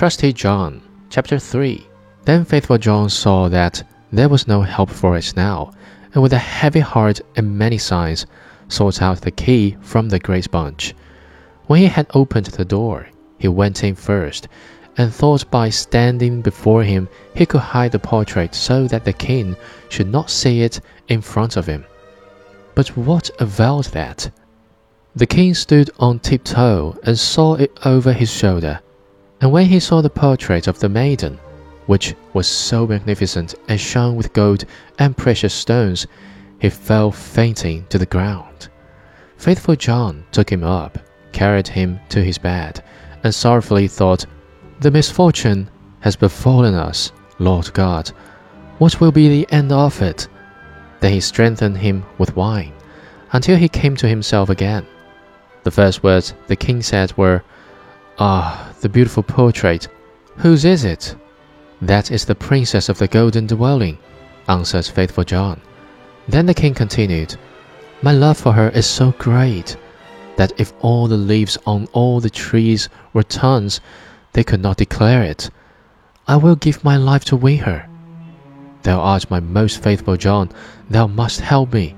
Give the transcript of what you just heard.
Trusty John, Chapter 3 Then faithful John saw that there was no help for it now, and with a heavy heart and many sighs, sought out the key from the great bunch. When he had opened the door, he went in first, and thought by standing before him he could hide the portrait so that the king should not see it in front of him. But what availed that? The king stood on tiptoe and saw it over his shoulder, and when he saw the portrait of the maiden, which was so magnificent and shone with gold and precious stones, he fell fainting to the ground. Faithful John took him up, carried him to his bed, and sorrowfully thought, The misfortune has befallen us, Lord God. What will be the end of it? Then he strengthened him with wine, until he came to himself again. The first words the king said were, Ah, the beautiful portrait! Whose is it? That is the princess of the golden dwelling, answered faithful John. Then the king continued, My love for her is so great that if all the leaves on all the trees were tongues, they could not declare it. I will give my life to win her. Thou art my most faithful John, thou must help me.